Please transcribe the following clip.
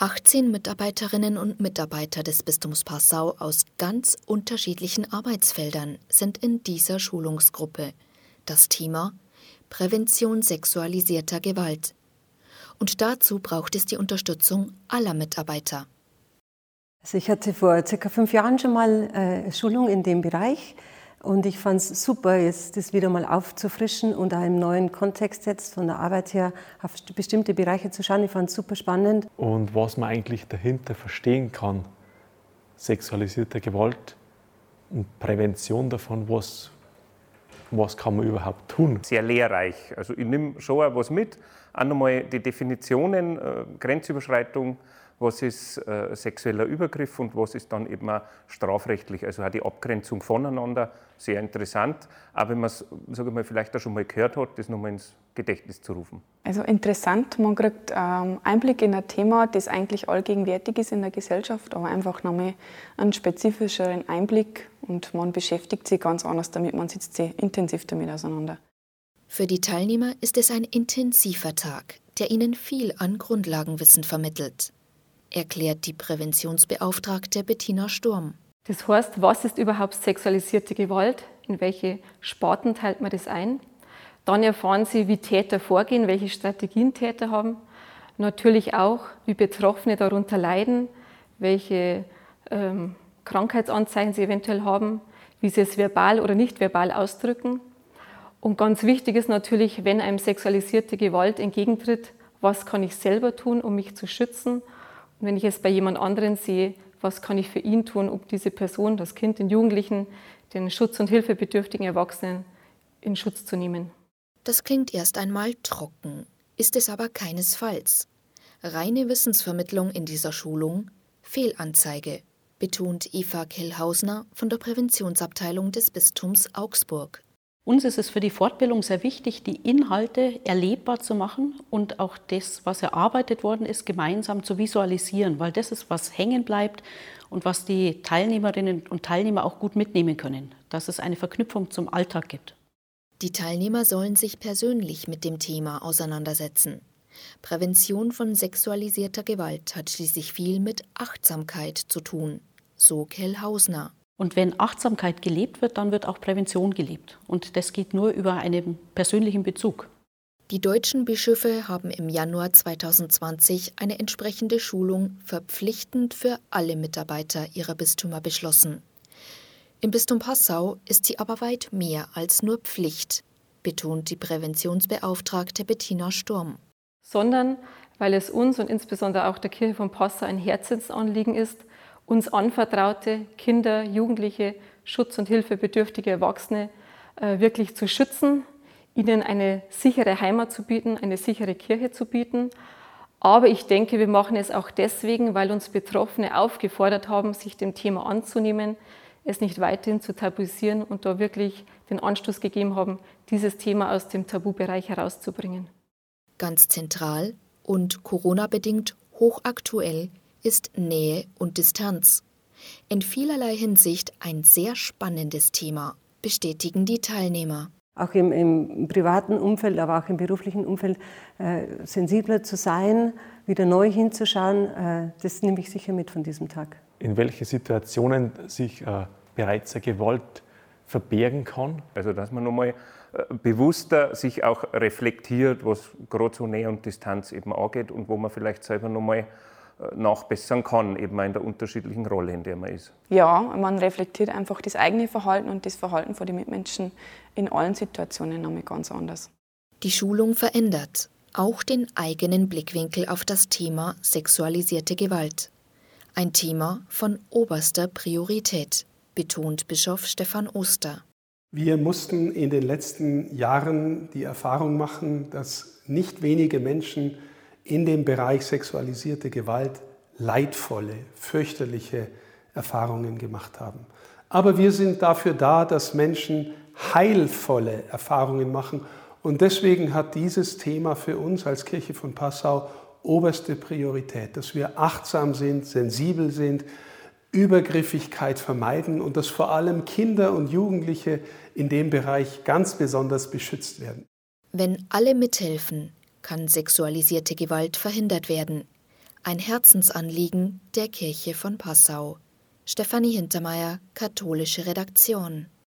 18 Mitarbeiterinnen und Mitarbeiter des Bistums Passau aus ganz unterschiedlichen Arbeitsfeldern sind in dieser Schulungsgruppe. Das Thema Prävention sexualisierter Gewalt. Und dazu braucht es die Unterstützung aller Mitarbeiter. Also ich hatte vor circa fünf Jahren schon mal äh, Schulung in dem Bereich und ich fand es super, jetzt das wieder mal aufzufrischen und einen neuen Kontext jetzt von der Arbeit her auf bestimmte Bereiche zu schauen. Ich fand es super spannend. Und was man eigentlich dahinter verstehen kann, sexualisierte Gewalt und Prävention davon, was, was kann man überhaupt tun? Sehr lehrreich. Also ich nehme schon auch was mit. Auch nochmal die Definitionen, äh, Grenzüberschreitung, was ist äh, sexueller Übergriff und was ist dann eben auch strafrechtlich. Also auch die Abgrenzung voneinander, sehr interessant. Aber wenn man es, sage mal, vielleicht auch schon mal gehört hat, das nochmal ins Gedächtnis zu rufen. Also interessant, man kriegt ähm, Einblick in ein Thema, das eigentlich allgegenwärtig ist in der Gesellschaft, aber einfach nochmal einen spezifischeren Einblick und man beschäftigt sich ganz anders damit, man sitzt sich intensiv damit auseinander. Für die Teilnehmer ist es ein intensiver Tag, der ihnen viel an Grundlagenwissen vermittelt erklärt die Präventionsbeauftragte Bettina Sturm. Das heißt, was ist überhaupt sexualisierte Gewalt? In welche Sparten teilt man das ein? Dann erfahren Sie, wie Täter vorgehen, welche Strategien Täter haben. Natürlich auch, wie Betroffene darunter leiden, welche ähm, Krankheitsanzeichen sie eventuell haben, wie sie es verbal oder nicht verbal ausdrücken. Und ganz wichtig ist natürlich, wenn einem sexualisierte Gewalt entgegentritt, was kann ich selber tun, um mich zu schützen wenn ich es bei jemand anderen sehe, was kann ich für ihn tun, um diese Person, das Kind, den Jugendlichen, den schutz- und hilfebedürftigen Erwachsenen in Schutz zu nehmen. Das klingt erst einmal trocken, ist es aber keinesfalls. Reine Wissensvermittlung in dieser Schulung, Fehlanzeige, betont Eva Kellhausner von der Präventionsabteilung des Bistums Augsburg. Uns ist es für die Fortbildung sehr wichtig, die Inhalte erlebbar zu machen und auch das, was erarbeitet worden ist, gemeinsam zu visualisieren, weil das ist, was hängen bleibt und was die Teilnehmerinnen und Teilnehmer auch gut mitnehmen können, dass es eine Verknüpfung zum Alltag gibt. Die Teilnehmer sollen sich persönlich mit dem Thema auseinandersetzen. Prävention von sexualisierter Gewalt hat schließlich viel mit Achtsamkeit zu tun, so Kell Hausner. Und wenn Achtsamkeit gelebt wird, dann wird auch Prävention gelebt. Und das geht nur über einen persönlichen Bezug. Die deutschen Bischöfe haben im Januar 2020 eine entsprechende Schulung verpflichtend für alle Mitarbeiter ihrer Bistümer beschlossen. Im Bistum Passau ist sie aber weit mehr als nur Pflicht, betont die Präventionsbeauftragte Bettina Sturm. Sondern weil es uns und insbesondere auch der Kirche von Passau ein Herzensanliegen ist, uns anvertraute Kinder, Jugendliche, Schutz- und Hilfebedürftige Erwachsene äh, wirklich zu schützen, ihnen eine sichere Heimat zu bieten, eine sichere Kirche zu bieten. Aber ich denke, wir machen es auch deswegen, weil uns Betroffene aufgefordert haben, sich dem Thema anzunehmen, es nicht weiterhin zu tabuisieren und da wirklich den Anstoß gegeben haben, dieses Thema aus dem Tabubereich herauszubringen. Ganz zentral und Corona-bedingt hochaktuell ist Nähe und Distanz. In vielerlei Hinsicht ein sehr spannendes Thema, bestätigen die Teilnehmer. Auch im, im privaten Umfeld, aber auch im beruflichen Umfeld äh, sensibler zu sein, wieder neu hinzuschauen, äh, das nehme ich sicher mit von diesem Tag. In welchen Situationen sich äh, bereits eine Gewalt verbergen kann? Also dass man nochmal äh, bewusster sich auch reflektiert, was gerade so Nähe und Distanz eben angeht und wo man vielleicht selber nochmal nachbessern kann, eben in der unterschiedlichen Rolle, in der man ist. Ja, man reflektiert einfach das eigene Verhalten und das Verhalten von den Mitmenschen in allen Situationen nochmal ganz anders. Die Schulung verändert auch den eigenen Blickwinkel auf das Thema sexualisierte Gewalt. Ein Thema von oberster Priorität, betont Bischof Stefan Oster. Wir mussten in den letzten Jahren die Erfahrung machen, dass nicht wenige Menschen in dem Bereich sexualisierte Gewalt leidvolle, fürchterliche Erfahrungen gemacht haben. Aber wir sind dafür da, dass Menschen heilvolle Erfahrungen machen. Und deswegen hat dieses Thema für uns als Kirche von Passau oberste Priorität, dass wir achtsam sind, sensibel sind, Übergriffigkeit vermeiden und dass vor allem Kinder und Jugendliche in dem Bereich ganz besonders beschützt werden. Wenn alle mithelfen, kann sexualisierte Gewalt verhindert werden. ein Herzensanliegen der Kirche von Passau. Stefanie Hintermeier, katholische Redaktion.